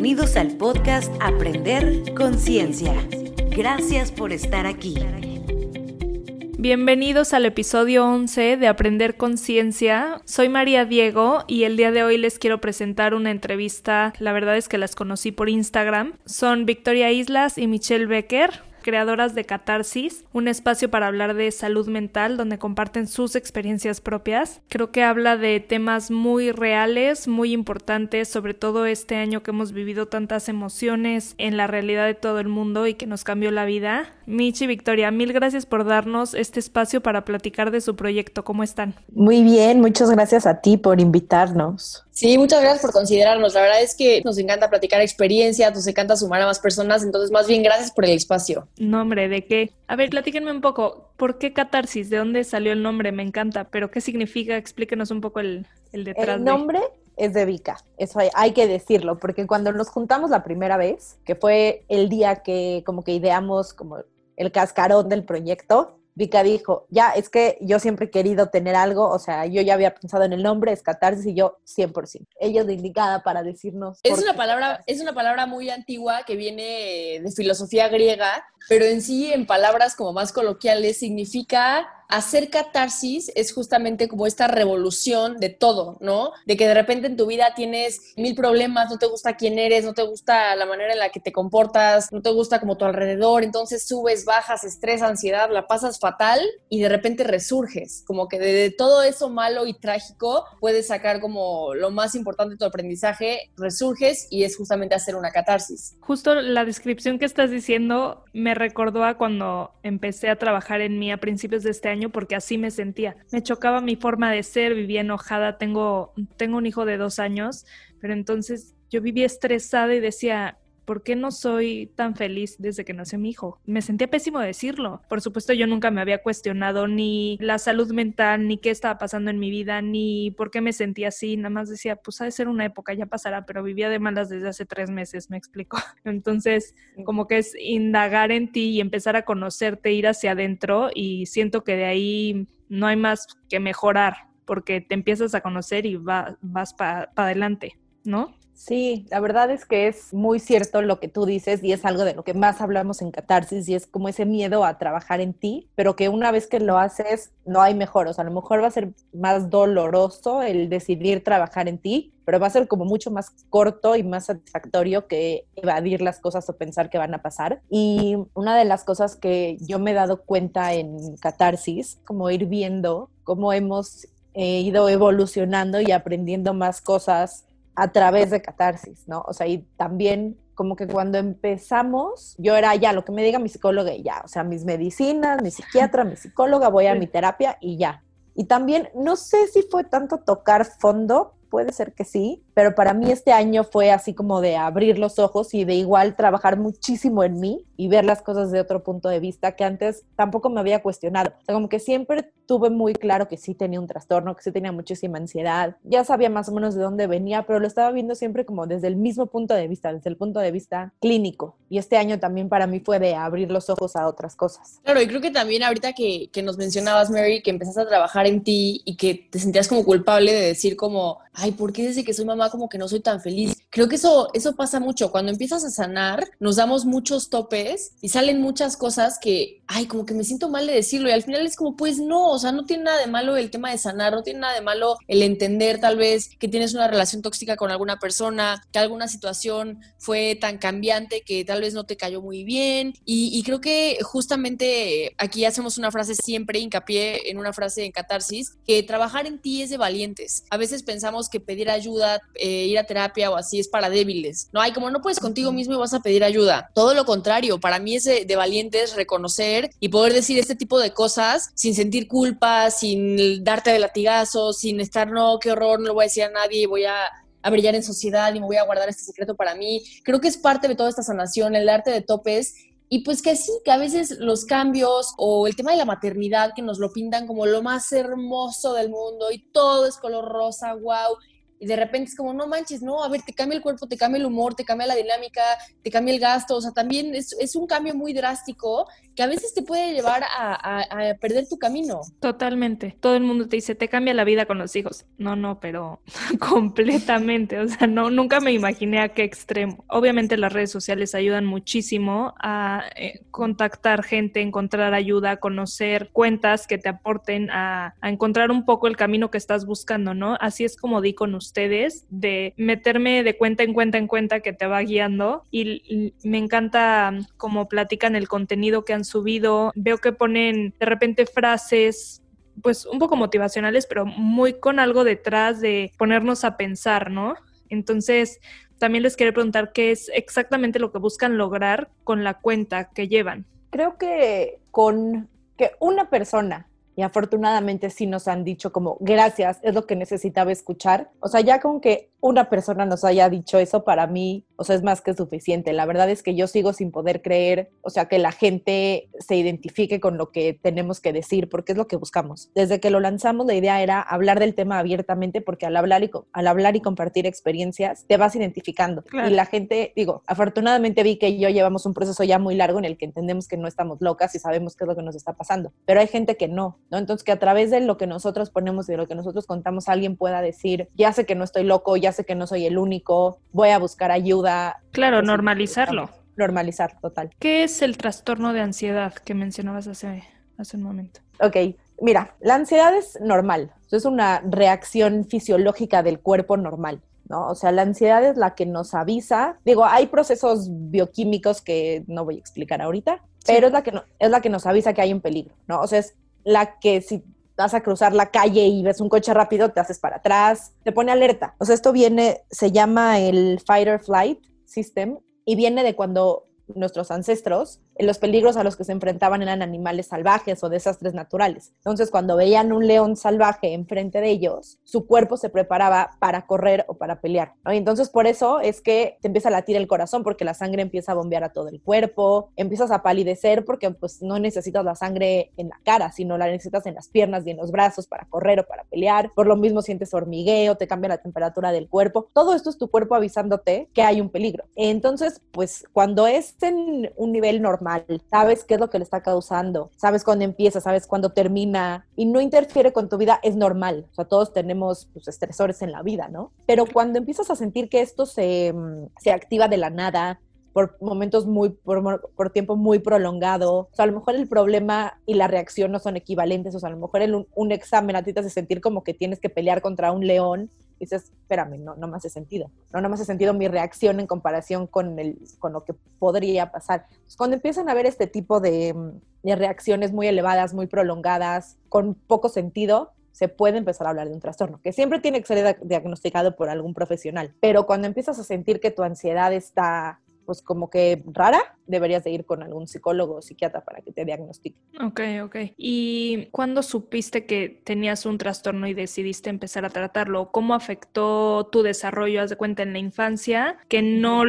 Bienvenidos al podcast Aprender Conciencia. Gracias por estar aquí. Bienvenidos al episodio 11 de Aprender Conciencia. Soy María Diego y el día de hoy les quiero presentar una entrevista. La verdad es que las conocí por Instagram. Son Victoria Islas y Michelle Becker creadoras de Catarsis, un espacio para hablar de salud mental donde comparten sus experiencias propias. Creo que habla de temas muy reales, muy importantes, sobre todo este año que hemos vivido tantas emociones en la realidad de todo el mundo y que nos cambió la vida. Michi Victoria, mil gracias por darnos este espacio para platicar de su proyecto. ¿Cómo están? Muy bien, muchas gracias a ti por invitarnos. Sí, muchas gracias por considerarnos. La verdad es que nos encanta platicar experiencias, nos encanta sumar a más personas, entonces más bien gracias por el espacio. Nombre, ¿de qué? A ver, platíquenme un poco, ¿por qué catarsis? ¿De dónde salió el nombre? Me encanta, pero ¿qué significa? Explíquenos un poco el, el detrás. El nombre es de Vika, eso hay, hay, que decirlo, porque cuando nos juntamos la primera vez, que fue el día que como que ideamos como el cascarón del proyecto, Vika dijo, ya, es que yo siempre he querido tener algo, o sea, yo ya había pensado en el nombre, es catarsis, y yo 100%. Ella es la indicada para decirnos. Es una, palabra, es una palabra muy antigua que viene de filosofía griega, pero en sí, en palabras como más coloquiales, significa hacer catarsis es justamente como esta revolución de todo, ¿no? De que de repente en tu vida tienes mil problemas, no te gusta quién eres, no te gusta la manera en la que te comportas, no te gusta como tu alrededor, entonces subes, bajas, estrés, ansiedad, la pasas fatal y de repente resurges, como que de, todo eso malo y trágico puedes sacar como lo más importante de tu aprendizaje, resurges y es justamente hacer una catarsis. Justo la descripción que estás diciendo me recordó a cuando empecé a trabajar en mí a principios de este año porque así me sentía. Me chocaba mi forma de ser, vivía enojada, tengo, tengo un hijo de dos años, pero entonces yo vivía estresada y decía, ¿por qué no soy tan feliz desde que nació mi hijo? Me sentía pésimo decirlo. Por supuesto, yo nunca me había cuestionado ni la salud mental, ni qué estaba pasando en mi vida, ni por qué me sentía así. Nada más decía, pues ha de ser una época, ya pasará, pero vivía de malas desde hace tres meses, me explico. Entonces, como que es indagar en ti y empezar a conocerte, ir hacia adentro y siento que de ahí no hay más que mejorar porque te empiezas a conocer y vas para adelante, ¿no? Sí, la verdad es que es muy cierto lo que tú dices y es algo de lo que más hablamos en Catarsis y es como ese miedo a trabajar en ti, pero que una vez que lo haces no hay mejor, o sea, a lo mejor va a ser más doloroso el decidir trabajar en ti, pero va a ser como mucho más corto y más satisfactorio que evadir las cosas o pensar que van a pasar. Y una de las cosas que yo me he dado cuenta en Catarsis, como ir viendo cómo hemos eh, ido evolucionando y aprendiendo más cosas a través de catarsis, ¿no? O sea, y también como que cuando empezamos, yo era ya lo que me diga mi psicóloga y ya, o sea, mis medicinas, mi psiquiatra, mi psicóloga, voy a mi terapia y ya. Y también, no sé si fue tanto tocar fondo, puede ser que sí, pero para mí este año fue así como de abrir los ojos y de igual trabajar muchísimo en mí y ver las cosas de otro punto de vista que antes tampoco me había cuestionado. O sea, como que siempre tuve muy claro que sí tenía un trastorno, que sí tenía muchísima ansiedad, ya sabía más o menos de dónde venía, pero lo estaba viendo siempre como desde el mismo punto de vista, desde el punto de vista clínico. Y este año también para mí fue de abrir los ojos a otras cosas. Claro, y creo que también ahorita que, que nos mencionabas, Mary, que empezaste a trabajar en ti y que te sentías como culpable de decir como, ay, ¿por qué desde que soy mamá como que no soy tan feliz? Creo que eso, eso pasa mucho. Cuando empiezas a sanar, nos damos muchos topes y salen muchas cosas que, ay, como que me siento mal de decirlo. Y al final es como, pues no, o sea, no tiene nada de malo el tema de sanar, no tiene nada de malo el entender tal vez que tienes una relación tóxica con alguna persona, que alguna situación fue tan cambiante que tal vez no te cayó muy bien. Y, y creo que justamente aquí hacemos una frase siempre, hincapié en una frase en catarsis, que trabajar en ti es de valientes. A veces pensamos que pedir ayuda, eh, ir a terapia o así es para débiles. No hay como no puedes contigo mismo y vas a pedir ayuda. Todo lo contrario, para mí es de, de valientes reconocer y poder decir este tipo de cosas sin sentir culpa, sin darte de latigazos, sin estar, no, qué horror, no lo voy a decir a nadie, voy a a brillar en sociedad y me voy a guardar este secreto para mí. Creo que es parte de toda esta sanación, el darte de topes y pues que sí, que a veces los cambios o el tema de la maternidad que nos lo pintan como lo más hermoso del mundo y todo es color rosa, wow. Y de repente es como, no manches, no, a ver, te cambia el cuerpo, te cambia el humor, te cambia la dinámica, te cambia el gasto. O sea, también es, es un cambio muy drástico que a veces te puede llevar a, a, perder tu camino. Totalmente. Todo el mundo te dice, te cambia la vida con los hijos. No, no, pero completamente. O sea, no, nunca me imaginé a qué extremo. Obviamente las redes sociales ayudan muchísimo a eh, contactar gente, encontrar ayuda, conocer cuentas que te aporten a, a encontrar un poco el camino que estás buscando, ¿no? Así es como di con ustedes, de meterme de cuenta en cuenta en cuenta que te va guiando y, me encanta cómo platican el contenido que han subido. Veo que ponen de repente frases pues un poco motivacionales, pero muy con algo detrás de ponernos a pensar, ¿no? Entonces, también les quiero preguntar qué es exactamente lo que buscan lograr con la cuenta que llevan. Creo que con que una persona y afortunadamente sí nos han dicho como gracias, es lo que necesitaba escuchar. O sea, ya con que una persona nos haya dicho eso para mí, o sea, es más que suficiente. La verdad es que yo sigo sin poder creer, o sea, que la gente se identifique con lo que tenemos que decir, porque es lo que buscamos. Desde que lo lanzamos, la idea era hablar del tema abiertamente, porque al hablar y, al hablar y compartir experiencias, te vas identificando. Y la gente, digo, afortunadamente vi que yo llevamos un proceso ya muy largo en el que entendemos que no estamos locas y sabemos qué es lo que nos está pasando, pero hay gente que no, ¿no? Entonces, que a través de lo que nosotros ponemos y de lo que nosotros contamos, alguien pueda decir, ya sé que no estoy loco, ya sé que no soy el único, voy a buscar ayuda. Claro, normalizarlo. Normalizar, total. ¿Qué es el trastorno de ansiedad que mencionabas hace, hace un momento? Ok, mira, la ansiedad es normal, es una reacción fisiológica del cuerpo normal. ¿no? O sea, la ansiedad es la que nos avisa. Digo, hay procesos bioquímicos que no voy a explicar ahorita, pero es la, que es la que nos avisa que hay un peligro, ¿no? O sea, es la que si vas a cruzar la calle y ves un coche rápido, te haces para atrás, te pone alerta. O sea, esto viene, se llama el Fight or Flight System y viene de cuando nuestros ancestros los peligros a los que se enfrentaban eran animales salvajes o desastres naturales. Entonces, cuando veían un león salvaje enfrente de ellos, su cuerpo se preparaba para correr o para pelear. Entonces, por eso es que te empieza a latir el corazón, porque la sangre empieza a bombear a todo el cuerpo, empiezas a palidecer porque pues no necesitas la sangre en la cara, sino la necesitas en las piernas y en los brazos para correr o para pelear. Por lo mismo sientes hormigueo, te cambia la temperatura del cuerpo. Todo esto es tu cuerpo avisándote que hay un peligro. Entonces, pues cuando es en un nivel normal, sabes qué es lo que le está causando, sabes cuándo empieza, sabes cuándo termina y no interfiere con tu vida, es normal. O sea, todos tenemos pues, estresores en la vida, ¿no? Pero cuando empiezas a sentir que esto se, mm, se activa de la nada, por momentos muy, por, por, tiempo muy prolongado. O sea, a lo mejor el problema y la reacción no son equivalentes. O sea, a lo mejor en un, un, examen a ti te hace sentir como que tienes que pelear contra un león dices, espérame, no, no me hace sentido. No, no me hace sentido mi reacción en comparación con, el, con lo que podría pasar. cuando empiezan a ver este tipo de, de reacciones muy elevadas, muy prolongadas, con poco sentido, se puede empezar a hablar de un trastorno, que siempre tiene que ser diagnosticado por algún profesional. Pero cuando empiezas a sentir que tu ansiedad está pues como que rara, deberías de ir con algún psicólogo o psiquiatra para que te diagnostique. Ok, ok. ¿Y cuándo supiste que tenías un trastorno y decidiste empezar a tratarlo? ¿Cómo afectó tu desarrollo, haz de cuenta, en la infancia? Que no,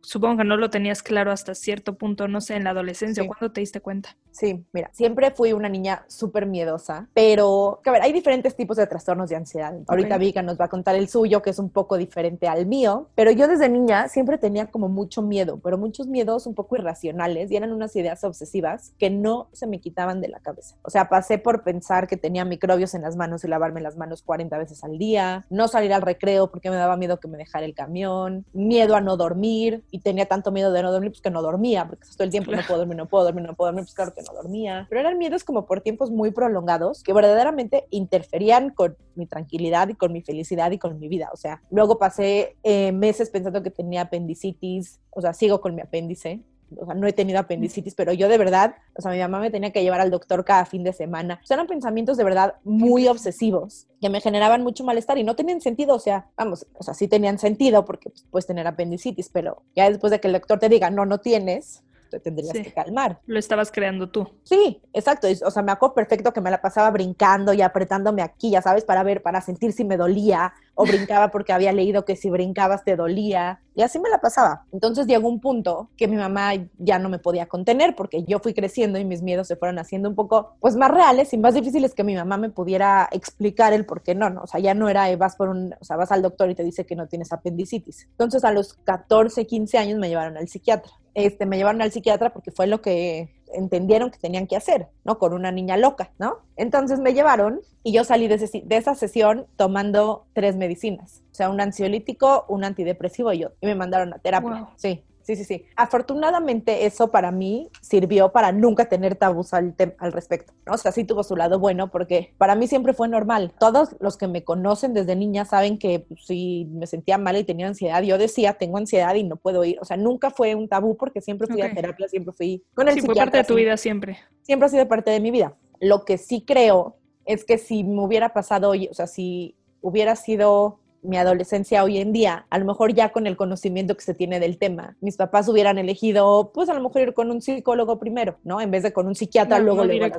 supongo que no lo tenías claro hasta cierto punto, no sé, en la adolescencia. ¿Cuándo te diste cuenta? Sí, mira, siempre fui una niña súper miedosa, pero, a ver, hay diferentes tipos de trastornos de ansiedad. Ahorita Vika nos va a contar el suyo, que es un poco diferente al mío, pero yo desde niña siempre tenía como mucho miedo pero muchos miedos un poco irracionales y eran unas ideas obsesivas que no se me quitaban de la cabeza. O sea, pasé por pensar que tenía microbios en las manos y lavarme las manos 40 veces al día, no salir al recreo porque me daba miedo que me dejara el camión, miedo a no dormir y tenía tanto miedo de no dormir pues que no dormía, porque todo el tiempo no puedo dormir, no puedo dormir, no puedo dormir, pues claro que no dormía. Pero eran miedos como por tiempos muy prolongados que verdaderamente interferían con mi tranquilidad y con mi felicidad y con mi vida. O sea, luego pasé eh, meses pensando que tenía apendicitis, o sea, sigo con mi apéndice. O sea, no he tenido apendicitis, pero yo de verdad, o sea, mi mamá me tenía que llevar al doctor cada fin de semana. O sea, eran pensamientos de verdad muy obsesivos que me generaban mucho malestar y no tenían sentido. O sea, vamos, o sea, sí tenían sentido porque pues, puedes tener apendicitis, pero ya después de que el doctor te diga, no, no tienes, te tendrías que calmar. Lo estabas creando tú. Sí, exacto. O sea, me acuerdo perfecto que me la pasaba brincando y apretándome aquí, ya sabes, para ver, para sentir si me dolía o brincaba porque había leído que si brincabas te dolía. Y así me la pasaba. Entonces llegó un punto que mi mamá ya no me podía contener porque yo fui creciendo y mis miedos se fueron haciendo un poco, pues, más reales y más difíciles que mi mamá me pudiera explicar el por qué no, ¿no? O sea, ya no era, vas por un, o sea, vas al doctor y te dice que no tienes apendicitis. Entonces a los 14, 15 años me llevaron al psiquiatra. Este, me llevaron al psiquiatra porque fue lo que entendieron que tenían que hacer, ¿no? Con una niña loca, ¿no? Entonces me llevaron y yo salí de, de esa sesión tomando tres medicinas, o sea, un ansiolítico, un antidepresivo y yo, y me mandaron a terapia. Sí, Sí, sí, sí. Afortunadamente eso para mí sirvió para nunca tener tabús al, al respecto, ¿no? O sea, sí tuvo su lado bueno porque para mí siempre fue normal. Todos los que me conocen desde niña saben que pues, si me sentía mal y tenía ansiedad, yo decía, tengo ansiedad y no puedo ir. O sea, nunca fue un tabú porque siempre fui a terapia, siempre fui con el sí, fue parte de tu vida siempre. Siempre ha sido parte de mi vida. Lo que sí creo es que si me hubiera pasado hoy, o sea, si hubiera sido mi adolescencia hoy en día, a lo mejor ya con el conocimiento que se tiene del tema, mis papás hubieran elegido, pues a lo mejor ir con un psicólogo primero, ¿no? En vez de con un psiquiatra, luego le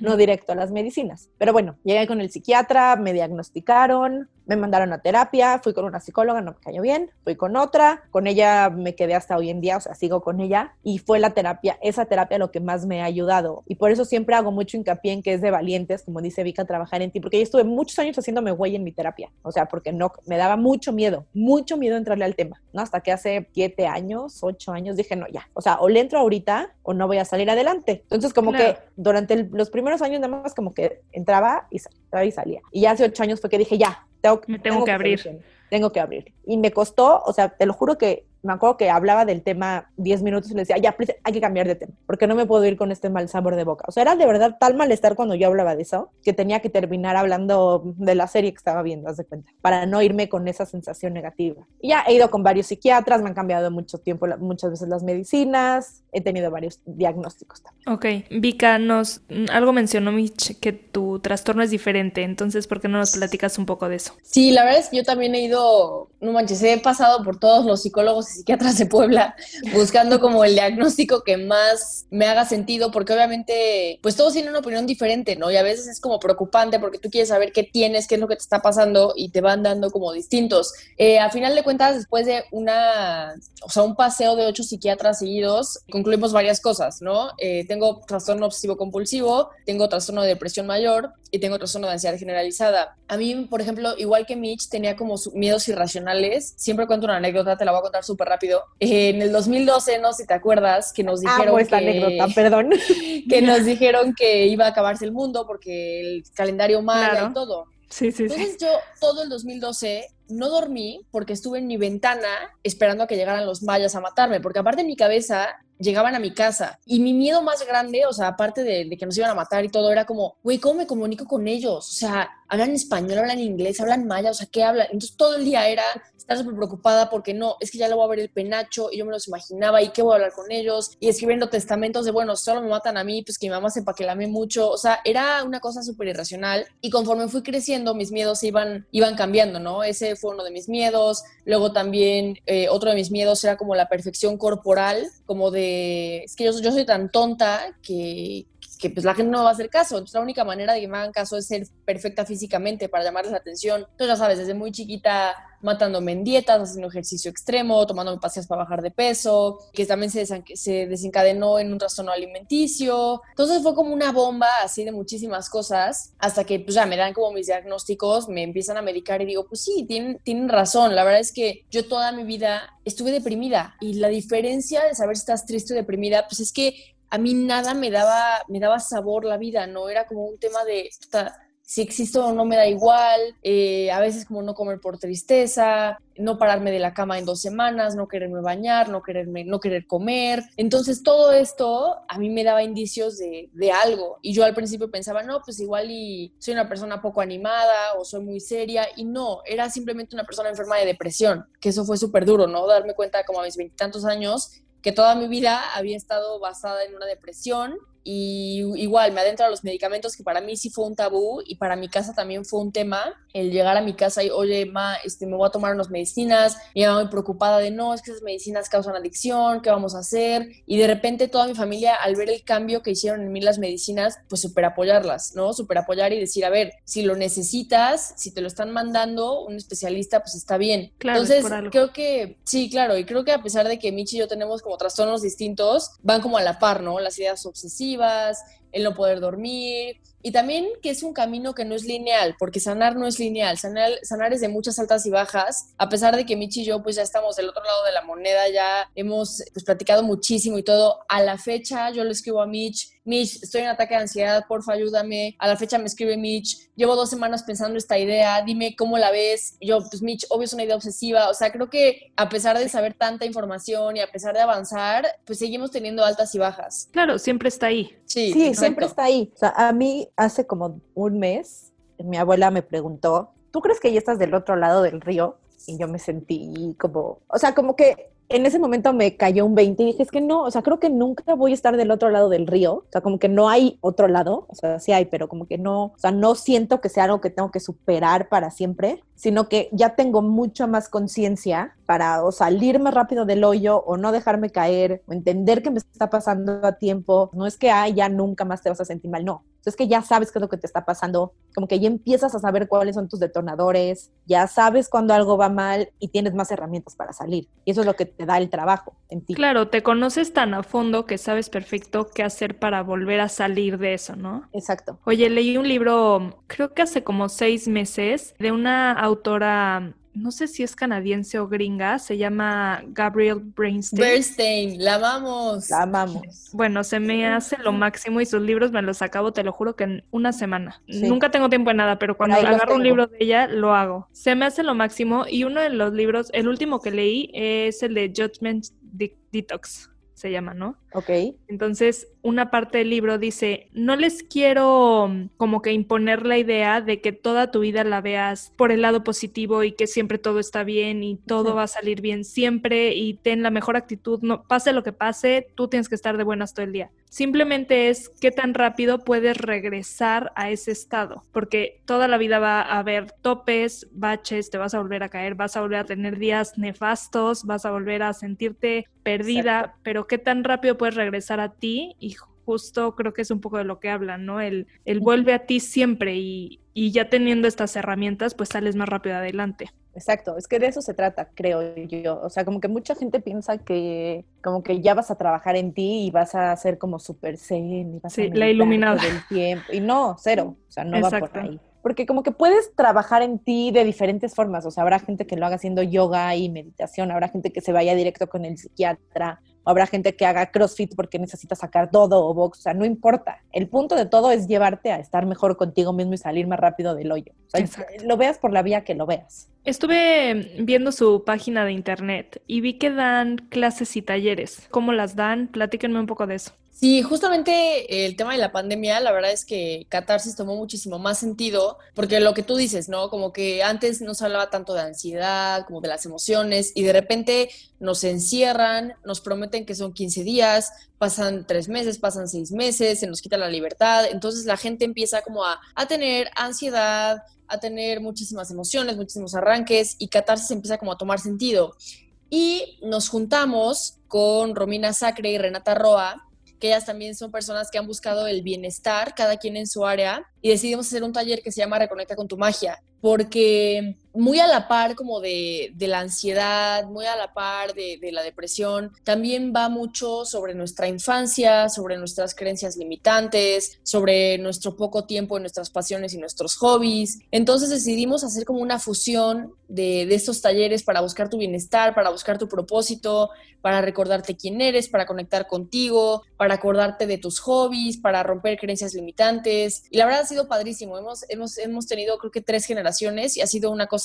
no directo a las medicinas. Pero bueno, llegué con el psiquiatra, me diagnosticaron, me mandaron a terapia, fui con una psicóloga, no me cayó bien, fui con otra, con ella me quedé hasta hoy en día, o sea, sigo con ella y fue la terapia, esa terapia lo que más me ha ayudado y por eso siempre hago mucho hincapié en que es de valientes, como dice Vika, trabajar en ti, porque yo estuve muchos años haciéndome güey en mi terapia, o sea, porque no, me daba mucho miedo, mucho miedo entrarle al tema, ¿no? Hasta que hace siete años, ocho años dije, no, ya, o sea, o le entro ahorita o no voy a salir adelante. Entonces, como que durante los primeros años nada más como que entraba y, entraba y salía. Y ya hace ocho años fue que dije, ya, tengo, me tengo, que abrir. Tengo que abrir. Y me costó, o sea, te lo juro que me acuerdo que hablaba del tema 10 minutos y le decía, ya, hay que cambiar de tema, porque no me puedo ir con este mal sabor de boca. O sea, era de verdad tal malestar cuando yo hablaba de eso, que tenía que terminar hablando de la serie que estaba viendo, haz de cuenta, para no irme con esa sensación negativa. Y ya he ido con varios psiquiatras, me han cambiado mucho tiempo, muchas veces las medicinas, he tenido varios diagnósticos también. Ok, Vika, nos, algo mencionó Mitch, que tu trastorno es diferente, entonces, ¿por qué no nos platicas un poco de eso? Sí, la verdad es que yo también he ido, no manches, he pasado por todos los psicólogos psiquiatras de Puebla buscando como el diagnóstico que más me haga sentido, porque obviamente, pues todos tienen una opinión diferente, ¿no? Y a veces es como preocupante porque tú quieres saber qué tienes, qué es lo que te está pasando y te van dando como distintos. Eh, a final de cuentas, después de una, o sea, un paseo de ocho psiquiatras seguidos, concluimos varias cosas, ¿no? Eh, tengo trastorno obsesivo compulsivo, tengo trastorno de depresión mayor y tengo trastorno de ansiedad generalizada. A mí, por ejemplo, igual que Mitch, tenía como miedos irracionales. Siempre cuento una anécdota, te la voy a contar súper rápido. En el 2012, no sé si te acuerdas, que nos dijeron esta anécdota, perdón. que nos dijeron que iba a acabarse el mundo porque el calendario maya y todo. Sí, sí, Entonces yo todo el 2012 no dormí porque estuve en mi ventana esperando a que llegaran los mayas a matarme, porque aparte en mi cabeza llegaban a mi casa y mi miedo más grande, o sea, aparte de, que nos iban a matar y todo, era como, güey, ¿cómo me comunico con ellos? O sea, hablan español, hablan inglés, hablan maya, o sea, ¿qué hablan? Entonces todo el día era estar súper preocupada porque no, es que ya le voy a ver el penacho y yo me los imaginaba y qué voy a hablar con ellos y escribiendo testamentos de, bueno, solo me matan a mí, pues que mi mamá sepa que la amé mucho, o sea, era una cosa súper irracional y conforme fui creciendo mis miedos iban, iban cambiando, ¿no? Ese fue uno de mis miedos, luego también eh, otro de mis miedos era como la perfección corporal, como de, es que yo, yo soy tan tonta que, que pues la gente no va a hacer caso. Entonces la única manera de que me hagan caso es ser perfecta físicamente para llamarles la atención. Entonces ya sabes, desde muy chiquita matándome en dietas, haciendo ejercicio extremo, tomándome paseos para bajar de peso, que también se, se desencadenó en un trastorno alimenticio. Entonces fue como una bomba así de muchísimas cosas, hasta que pues ya me dan como mis diagnósticos, me empiezan a medicar y digo, pues sí, tienen, tienen razón. La verdad es que yo toda mi vida estuve deprimida y la diferencia de saber si estás triste o deprimida, pues es que a mí nada me daba, me daba sabor la vida, no era como un tema de si existo o no me da igual, eh, a veces como no comer por tristeza, no pararme de la cama en dos semanas, no quererme bañar, no, quererme, no querer comer. Entonces todo esto a mí me daba indicios de, de algo y yo al principio pensaba, no, pues igual y soy una persona poco animada o soy muy seria y no, era simplemente una persona enferma de depresión, que eso fue súper duro, ¿no? Darme cuenta como a mis veintitantos años que toda mi vida había estado basada en una depresión y igual me adentro a los medicamentos que para mí sí fue un tabú y para mi casa también fue un tema el llegar a mi casa y oye ma este me voy a tomar unas medicinas mi mamá muy preocupada de no es que esas medicinas causan adicción qué vamos a hacer y de repente toda mi familia al ver el cambio que hicieron en mí las medicinas pues super apoyarlas no super apoyar y decir a ver si lo necesitas si te lo están mandando un especialista pues está bien claro, entonces creo que sí claro y creo que a pesar de que Michi y yo tenemos como trastornos distintos van como a la par no las ideas obsesivas el no poder dormir. Y también que es un camino que no es lineal, porque sanar no es lineal, sanar, sanar es de muchas altas y bajas, a pesar de que Michi y yo pues ya estamos del otro lado de la moneda, ya hemos pues platicado muchísimo y todo, a la fecha yo le escribo a Mitch, Mitch, estoy en ataque de ansiedad, porfa, ayúdame. A la fecha me escribe Mitch, llevo dos semanas pensando esta idea, dime cómo la ves. Yo, pues Mitch, obvio es una idea obsesiva. O sea, creo que a pesar de saber tanta información y a pesar de avanzar, pues seguimos teniendo altas y bajas. Claro, siempre está ahí. Sí, sí siempre está ahí. O sea, a mí hace como un mes, mi abuela me preguntó, ¿tú crees que ya estás del otro lado del río? Y yo me sentí como, o sea, como que en ese momento me cayó un 20 y dije, es que no, o sea, creo que nunca voy a estar del otro lado del río, o sea, como que no hay otro lado, o sea, sí hay, pero como que no, o sea, no siento que sea algo que tengo que superar para siempre, sino que ya tengo mucha más conciencia para o salir más rápido del hoyo o no dejarme caer o entender que me está pasando a tiempo. No es que, ay, ya nunca más te vas a sentir mal, no. Es que ya sabes qué es lo que te está pasando, como que ya empiezas a saber cuáles son tus detonadores, ya sabes cuando algo va mal y tienes más herramientas para salir. Y eso es lo que te da el trabajo en ti. Claro, te conoces tan a fondo que sabes perfecto qué hacer para volver a salir de eso, ¿no? Exacto. Oye, leí un libro, creo que hace como seis meses, de una autora no sé si es canadiense o gringa, se llama Gabriel Brainstein. Bernstein, la amamos. La amamos. Bueno, se me hace lo máximo y sus libros me los acabo, te lo juro que en una semana. Nunca tengo tiempo en nada, pero cuando agarro un libro de ella, lo hago. Se me hace lo máximo y uno de los libros, el último que leí es el de Judgment Detox se llama, ¿no? Ok. Entonces, una parte del libro dice, no les quiero mm, como que imponer la idea de que toda tu vida la veas por el lado positivo y que siempre todo está bien y todo va a salir bien siempre y ten la mejor actitud, no pase lo que pase, tú tienes que estar de buenas todo el día. Simplemente es qué tan rápido puedes regresar a ese estado, porque toda la vida va a haber topes, baches, te vas a volver a caer, vas a volver a tener días nefastos, vas a volver a sentirte perdida, pero qué tan rápido puedes regresar a ti y justo creo que es un poco de lo que hablan, ¿no? El, el vuelve a ti siempre y, y ya teniendo estas herramientas, pues sales más rápido adelante. Exacto, es que de eso se trata, creo yo. O sea, como que mucha gente piensa que como que ya vas a trabajar en ti y vas a ser como súper zen y vas sí, la iluminada del tiempo. Y no, cero, o sea, no va por ahí. Porque como que puedes trabajar en ti de diferentes formas, o sea, habrá gente que lo haga haciendo yoga y meditación, habrá gente que se vaya directo con el psiquiatra, habrá gente que haga CrossFit porque necesita sacar todo o box, o sea, no importa. El punto de todo es llevarte a estar mejor contigo mismo y salir más rápido del hoyo. O sea, lo veas por la vía que lo veas. Estuve viendo su página de internet y vi que dan clases y talleres. ¿Cómo las dan? Platíquenme un poco de eso. Sí, justamente el tema de la pandemia, la verdad es que Catarsis tomó muchísimo más sentido, porque lo que tú dices, ¿no? Como que antes no se hablaba tanto de ansiedad, como de las emociones, y de repente nos encierran, nos prometen que son 15 días, pasan tres meses, pasan seis meses, se nos quita la libertad, entonces la gente empieza como a, a tener ansiedad, a tener muchísimas emociones, muchísimos arranques, y Catarsis empieza como a tomar sentido. Y nos juntamos con Romina Sacre y Renata Roa, que ellas también son personas que han buscado el bienestar, cada quien en su área, y decidimos hacer un taller que se llama Reconecta con tu magia, porque muy a la par como de, la ansiedad, muy a la par de, de, la depresión, también va mucho sobre nuestra infancia, sobre nuestras creencias limitantes, sobre nuestro poco tiempo nuestras pasiones y nuestros hobbies. Entonces decidimos hacer como una fusión de, de estos talleres para buscar tu bienestar, para buscar tu propósito, para recordarte quién eres, para conectar contigo, para acordarte de tus hobbies, para romper creencias limitantes. Y la verdad ha sido padrísimo. Hemos, hemos, hemos tenido creo que tres generaciones y ha sido una cosa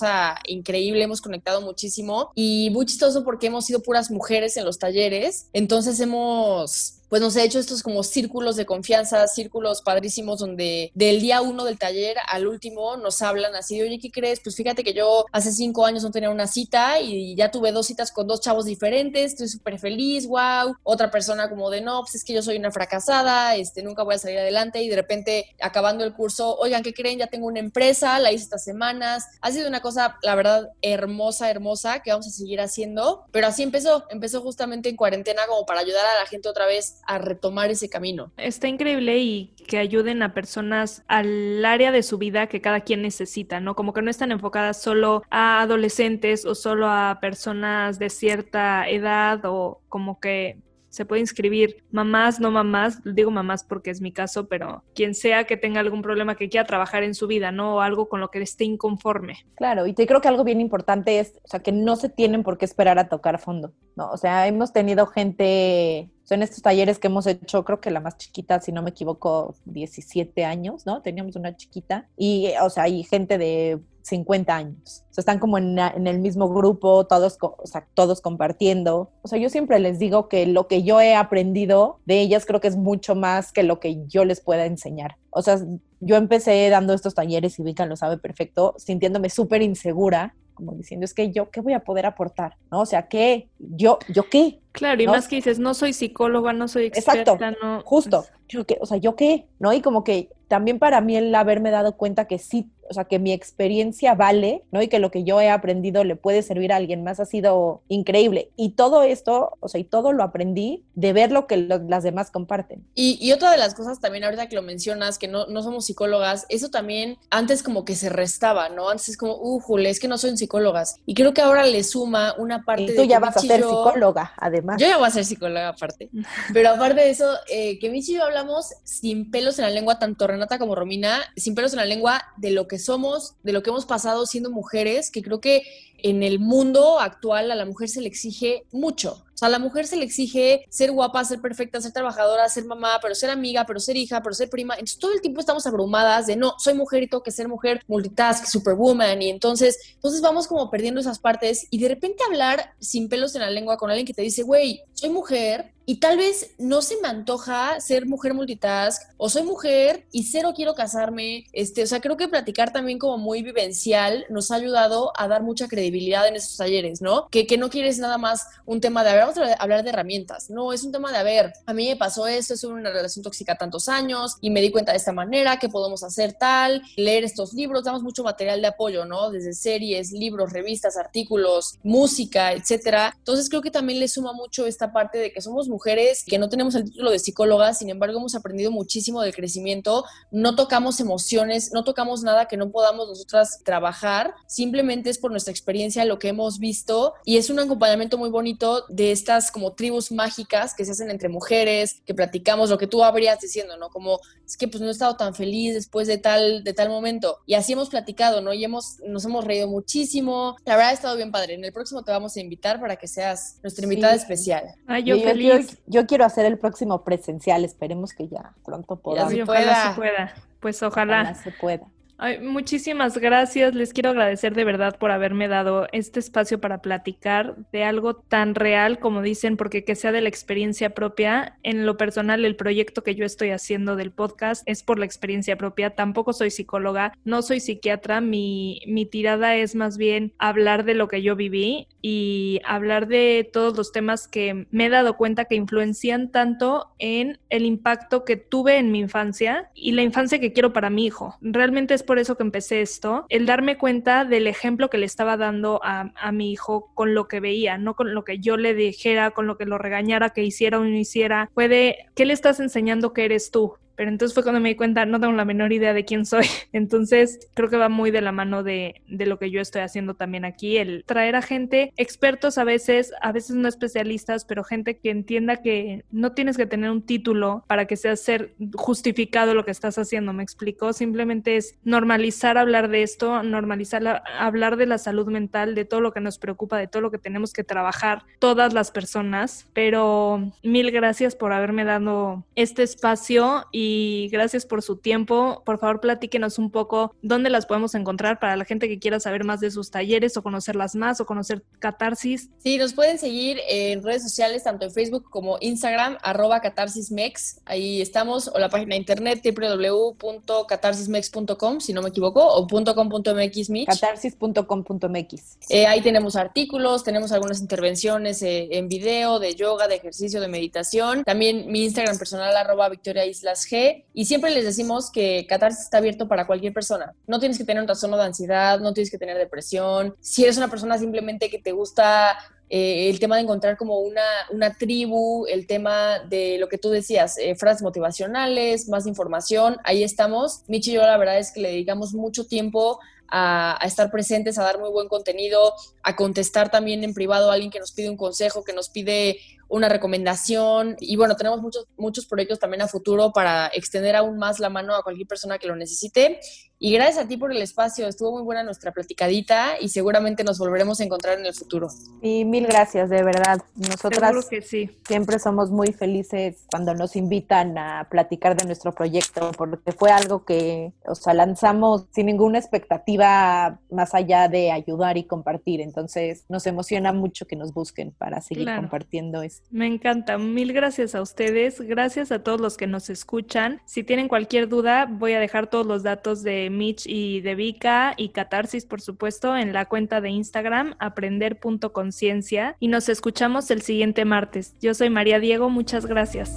increíble, hemos conectado muchísimo y muy chistoso porque hemos sido puras mujeres en los talleres, entonces hemos pues nos ha hecho estos como círculos de confianza, círculos padrísimos donde del día uno del taller al último nos hablan así, oye, ¿qué crees? Pues fíjate que yo hace cinco años no tenía una cita y ya tuve dos citas con dos chavos diferentes, estoy súper feliz, wow. Otra persona como de, no, pues es que yo soy una fracasada, este, nunca voy a salir adelante y de repente acabando el curso, oigan, ¿qué creen? Ya tengo una empresa, la hice estas semanas. Ha sido una cosa, la verdad, hermosa, hermosa que vamos a seguir haciendo, pero así empezó, empezó justamente en cuarentena como para ayudar a la gente otra vez a retomar ese camino. Está increíble y que ayuden a personas al área de su vida que cada quien necesita, ¿no? Como que no están enfocadas solo a adolescentes o solo a personas de cierta edad o como que se puede inscribir mamás, no mamás, digo mamás porque es mi caso, pero quien sea que tenga algún problema que quiera trabajar en su vida, ¿no? O algo con lo que esté inconforme. Claro, y te creo que algo bien importante es, o sea, que no se tienen por qué esperar a tocar fondo, ¿no? O sea, hemos tenido gente en estos talleres que hemos hecho, creo que la más chiquita, si no me equivoco, 17 años, ¿no? Teníamos una chiquita y, o sea, hay gente de 50 años. O sea, están como en, el mismo grupo, todos, o sea, todos compartiendo. O sea, yo siempre les digo que lo que yo he aprendido de ellas creo que es mucho más que lo que yo les pueda enseñar. O sea, yo empecé dando estos talleres y Vika lo sabe perfecto, sintiéndome súper insegura como diciendo, es que yo, ¿qué voy a poder aportar? ¿No? O sea, ¿qué? ¿Yo, yo qué? Claro, y más que dices, no soy psicóloga, no soy experta, Exacto, justo. Yo, ¿qué? O sea, ¿yo qué? ¿No? Y como que también para mí el haberme dado cuenta que sí o sea, que mi experiencia vale, ¿no? Y que lo que yo he aprendido le puede servir a alguien más ha sido increíble. Y todo esto, o sea, y todo lo aprendí de ver lo que las demás comparten. Y, y, otra de las cosas también, ahorita que lo mencionas, que no, no somos psicólogas, eso también antes como que se restaba, ¿no? Antes es como, uh, Jule, es que no son psicólogas. Y creo que ahora le suma una parte y tú ya vas a ser psicóloga, además. Yo ya voy a ser psicóloga aparte. Pero aparte de eso, eh, que Michi y yo hablamos sin pelos en la lengua, tanto Renata como Romina, sin pelos en la lengua de lo que somos, de lo que hemos pasado siendo mujeres, que creo que en el mundo actual a la mujer se le exige mucho. Sea, a la mujer se le exige ser guapa, ser perfecta, ser trabajadora, ser mamá, pero ser amiga, pero ser hija, pero ser prima. Entonces todo el tiempo estamos abrumadas de no, soy mujer y tengo que ser mujer, multitask, superwoman. Y entonces, entonces vamos como perdiendo esas partes y de repente hablar sin pelos en la lengua con alguien que te dice, güey, soy mujer, y tal vez no se me antoja ser mujer multitask o soy mujer y cero quiero casarme. Este, o sea, creo que platicar también como muy vivencial nos ha ayudado a dar mucha credibilidad en esos talleres, ¿no? Que, que no quieres nada más un tema de, a vamos a hablar de herramientas. No, es un tema de, a a mí me pasó esto, estuve una relación tóxica tantos años y me di cuenta de esta manera, que podemos hacer tal, leer estos libros, damos mucho material de apoyo, ¿no? Desde series, libros, revistas, artículos, música, etcétera. Entonces creo que también le suma mucho esta parte de que somos mujeres que no tenemos el título de psicóloga, sin embargo hemos aprendido muchísimo del crecimiento, no tocamos emociones, no tocamos nada que no podamos nosotras trabajar, simplemente es por nuestra experiencia lo que hemos visto y es un acompañamiento muy bonito de estas como tribus mágicas que se hacen entre mujeres, que platicamos lo que tú habrías diciendo, ¿no? Como es que pues no he estado tan feliz después de tal de tal momento y así hemos platicado, ¿no? Y hemos nos hemos reído muchísimo. La verdad ha estado bien padre. En el próximo te vamos a invitar para que seas nuestra invitada especial. Ay, yo, feliz yo quiero hacer el próximo presencial, esperemos que ya pronto podamos. ojalá se pueda. Pues ojalá. ojalá se pueda muchísimas gracias. Les quiero agradecer de verdad por haberme dado este espacio para platicar de algo tan real como dicen, porque que sea de la experiencia propia. En lo personal, el proyecto que yo estoy haciendo del podcast es por la experiencia propia. Tampoco soy psicóloga, no soy psiquiatra. Mi, mi tirada es más bien hablar de lo que yo viví y hablar de todos los temas que me he dado cuenta que influencian tanto en el impacto que tuve en mi infancia y la infancia que quiero para mi hijo. Realmente es por eso que empecé esto, el darme cuenta del ejemplo que le estaba dando a, a mi hijo con lo que veía, no con lo que yo le dijera, con lo que lo regañara que hiciera o no hiciera. Puede, ¿qué le estás enseñando que eres tú? Pero entonces fue cuando me di cuenta, no tengo la menor idea de quién soy. Entonces creo que va muy de la mano de, de, lo que yo estoy haciendo también aquí, el traer a gente, expertos a veces, a veces no especialistas, pero gente que entienda que no tienes que tener un título para que sea ser justificado lo que estás haciendo, me explico. Simplemente es normalizar hablar de esto, normalizar hablar de la salud mental, de todo lo que nos preocupa, de todo lo que tenemos que trabajar todas las personas. Pero mil gracias por haberme dado este espacio y y gracias por su tiempo. Por favor, platíquenos un poco dónde las podemos encontrar para la gente que quiera saber más de sus talleres o conocerlas más o conocer Catarsis. Sí, nos pueden seguir en redes sociales, tanto en Facebook como Instagram, arroba catarsismex. Ahí estamos, o la página de internet www.catarsismex.com, si no me equivoco, o .com.mx. Catarsis.com.mx. Eh, ahí tenemos artículos, tenemos algunas intervenciones eh, en video de yoga, de ejercicio, de meditación. También mi Instagram personal, arroba Victoria Islas y siempre les decimos que Catarsis está abierto para cualquier persona. No tienes que tener un trastorno de ansiedad, no tienes que tener depresión. Si eres una persona simplemente que te gusta eh, el tema de encontrar como una, una, tribu, el tema de lo que tú decías, eh, frases motivacionales, más información, ahí estamos. Michi y yo la verdad es que le dedicamos mucho tiempo a, a, estar presentes, a dar muy buen contenido, a contestar también en privado a alguien que nos pide un consejo, que nos pide una recomendación. Y bueno, tenemos muchos, muchos proyectos también a futuro para extender aún más la mano a cualquier persona que lo necesite. Y gracias a ti por el espacio. Estuvo muy buena nuestra platicadita y seguramente nos volveremos a encontrar en el futuro. Y mil gracias, de verdad. Nosotras que sí. siempre somos muy felices cuando nos invitan a platicar de nuestro proyecto, porque fue algo que, o sea, lanzamos sin ninguna expectativa más allá de ayudar y compartir. Entonces, nos emociona mucho que nos busquen para seguir compartiendo esto. Me encanta. Mil gracias a ustedes. Gracias a todos los que nos escuchan. Si tienen cualquier duda, voy a dejar todos los datos de Mitch y de Vika y Catarsis, por supuesto, en la cuenta de Instagram, aprender.conciencia. Y nos escuchamos el siguiente martes. Yo soy María Diego, muchas gracias.